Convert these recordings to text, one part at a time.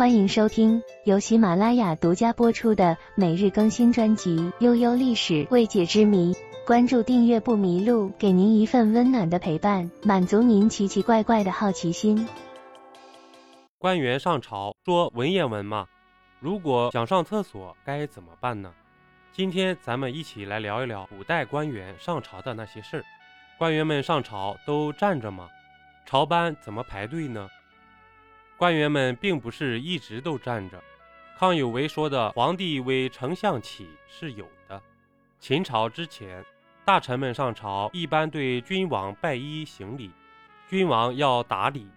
欢迎收听由喜马拉雅独家播出的每日更新专辑《悠悠历史未解之谜》。关注订阅不迷路，给您一份温暖的陪伴，满足您奇奇怪怪的好奇心。官员上朝说文言文吗？如果想上厕所该怎么办呢？今天咱们一起来聊一聊古代官员上朝的那些事儿。官员们上朝都站着吗？朝班怎么排队呢？官员们并不是一直都站着。康有为说的“皇帝为丞相起”是有的。秦朝之前，大臣们上朝一般对君王拜衣行礼，君王要打礼。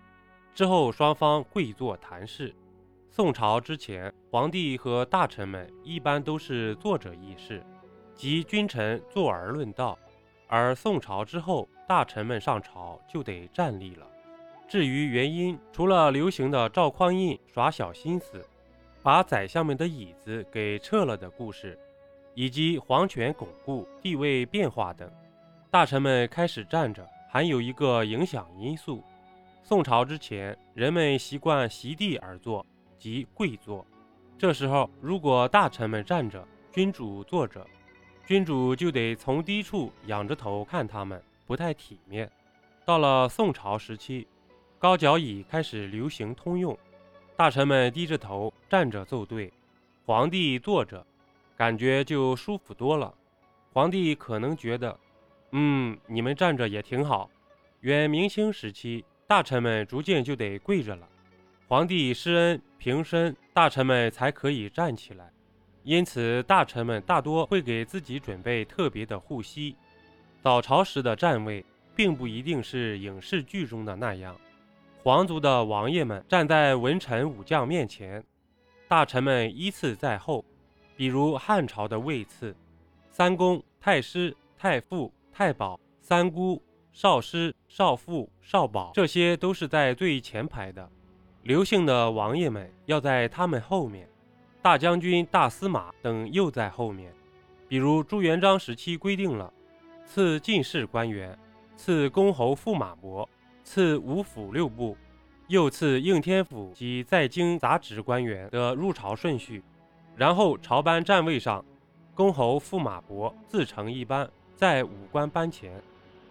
之后双方跪坐谈事。宋朝之前，皇帝和大臣们一般都是坐着议事，即君臣坐而论道。而宋朝之后，大臣们上朝就得站立了。至于原因，除了流行的赵匡胤耍小心思，把宰相们的椅子给撤了的故事，以及皇权巩固、地位变化等，大臣们开始站着，还有一个影响因素：宋朝之前，人们习惯席地而坐，即跪坐。这时候，如果大臣们站着，君主坐着，君主就得从低处仰着头看他们，不太体面。到了宋朝时期。高脚椅开始流行通用，大臣们低着头站着奏对，皇帝坐着，感觉就舒服多了。皇帝可能觉得，嗯，你们站着也挺好。元明清时期，大臣们逐渐就得跪着了，皇帝施恩平身，大臣们才可以站起来。因此，大臣们大多会给自己准备特别的护膝。早朝时的站位，并不一定是影视剧中的那样。皇族的王爷们站在文臣武将面前，大臣们依次在后。比如汉朝的位次，三公、太师、太傅、太保、三姑、少师、少傅、少保，这些都是在最前排的。刘姓的王爷们要在他们后面，大将军、大司马等又在后面。比如朱元璋时期规定了，赐进士官员，赐公侯驸马伯。赐五府六部，又赐应天府及在京杂职官员的入朝顺序，然后朝班站位上，公侯驸马伯自成一班，在五官班前。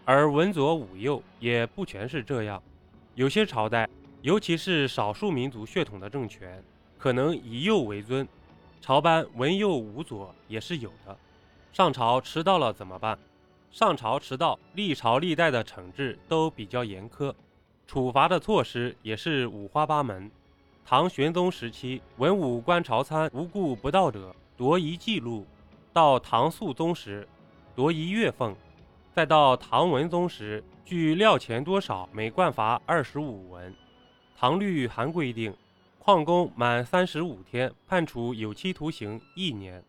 而文左武右也不全是这样，有些朝代，尤其是少数民族血统的政权，可能以右为尊，朝班文右武左也是有的。上朝迟到了怎么办？上朝迟到，历朝历代的惩治都比较严苛，处罚的措施也是五花八门。唐玄宗时期，文武官朝参无故不到者，夺一记录；到唐肃宗时，夺一月俸；再到唐文宗时，据料钱多少，每贯罚二十五文。唐律还规定，旷工满三十五天，判处有期徒刑一年。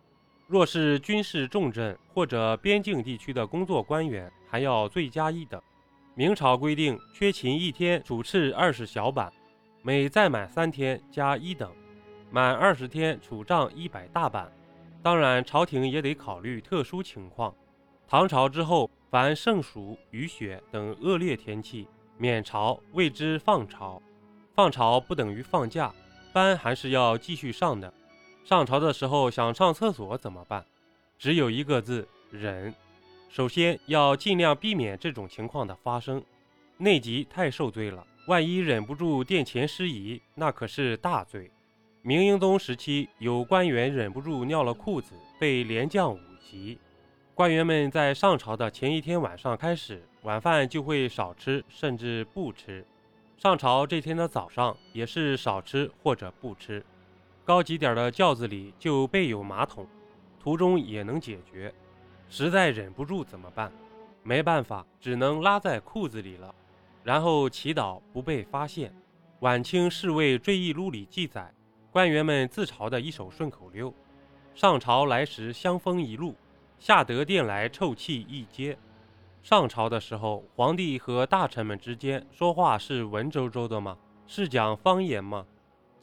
若是军事重镇或者边境地区的工作官员，还要罪加一等。明朝规定，缺勤一天处斥二十小板，每再满三天加一等，满二十天处杖一百大板。当然，朝廷也得考虑特殊情况。唐朝之后，凡盛暑、雨雪等恶劣天气，免朝谓之放朝。放朝不等于放假，班还是要继续上的。上朝的时候想上厕所怎么办？只有一个字：忍。首先要尽量避免这种情况的发生。内急太受罪了，万一忍不住殿前失仪，那可是大罪。明英宗时期，有官员忍不住尿了裤子，被连降五级。官员们在上朝的前一天晚上开始，晚饭就会少吃，甚至不吃。上朝这天的早上也是少吃或者不吃。高级点的轿子里就备有马桶，途中也能解决。实在忍不住怎么办？没办法，只能拉在裤子里了。然后祈祷不被发现。晚清侍卫追忆录里记载，官员们自嘲的一首顺口溜：“上朝来时香风一路，下得殿来臭气一街。”上朝的时候，皇帝和大臣们之间说话是文绉绉的吗？是讲方言吗？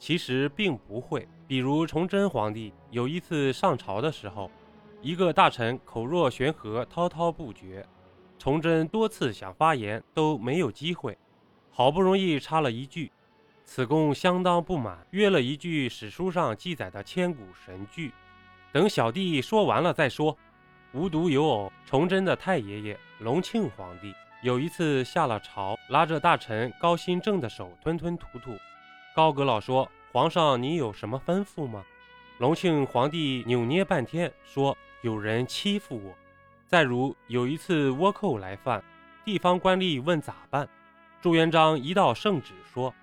其实并不会。比如崇祯皇帝有一次上朝的时候，一个大臣口若悬河，滔滔不绝，崇祯多次想发言都没有机会，好不容易插了一句：“此公相当不满，约了一句史书上记载的千古神句。等小弟说完了再说。无独有偶，崇祯的太爷爷隆庆皇帝有一次下了朝，拉着大臣高新正的手吞吞吐吐。高阁老说：“皇上，你有什么吩咐吗？”隆庆皇帝扭捏半天，说：“有人欺负我。”再如有一次倭寇来犯，地方官吏问咋办，朱元璋一道圣旨说：“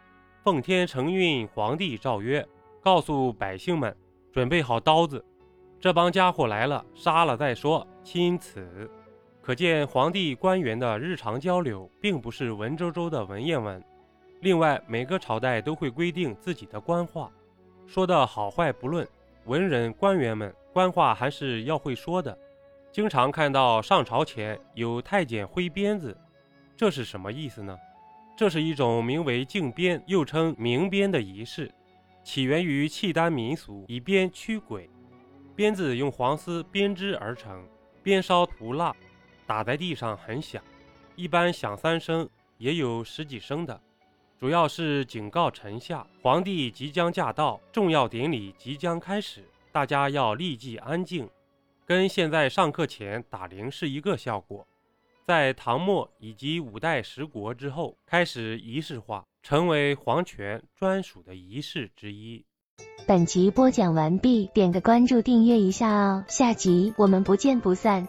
奉天承运，皇帝诏曰，告诉百姓们，准备好刀子。”这帮家伙来了，杀了再说。钦此，可见皇帝官员的日常交流并不是文绉绉的文言文。另外，每个朝代都会规定自己的官话，说的好坏不论，文人官员们官话还是要会说的。经常看到上朝前有太监挥鞭子，这是什么意思呢？这是一种名为靖鞭，又称鸣鞭的仪式，起源于契丹民俗，以鞭驱鬼。鞭子用黄丝编织而成，鞭梢涂蜡，打在地上很响，一般响三声，也有十几声的。主要是警告臣下，皇帝即将驾到，重要典礼即将开始，大家要立即安静，跟现在上课前打铃是一个效果。在唐末以及五代十国之后，开始仪式化，成为皇权专属的仪式之一。本集播讲完毕，点个关注，订阅一下哦，下集我们不见不散。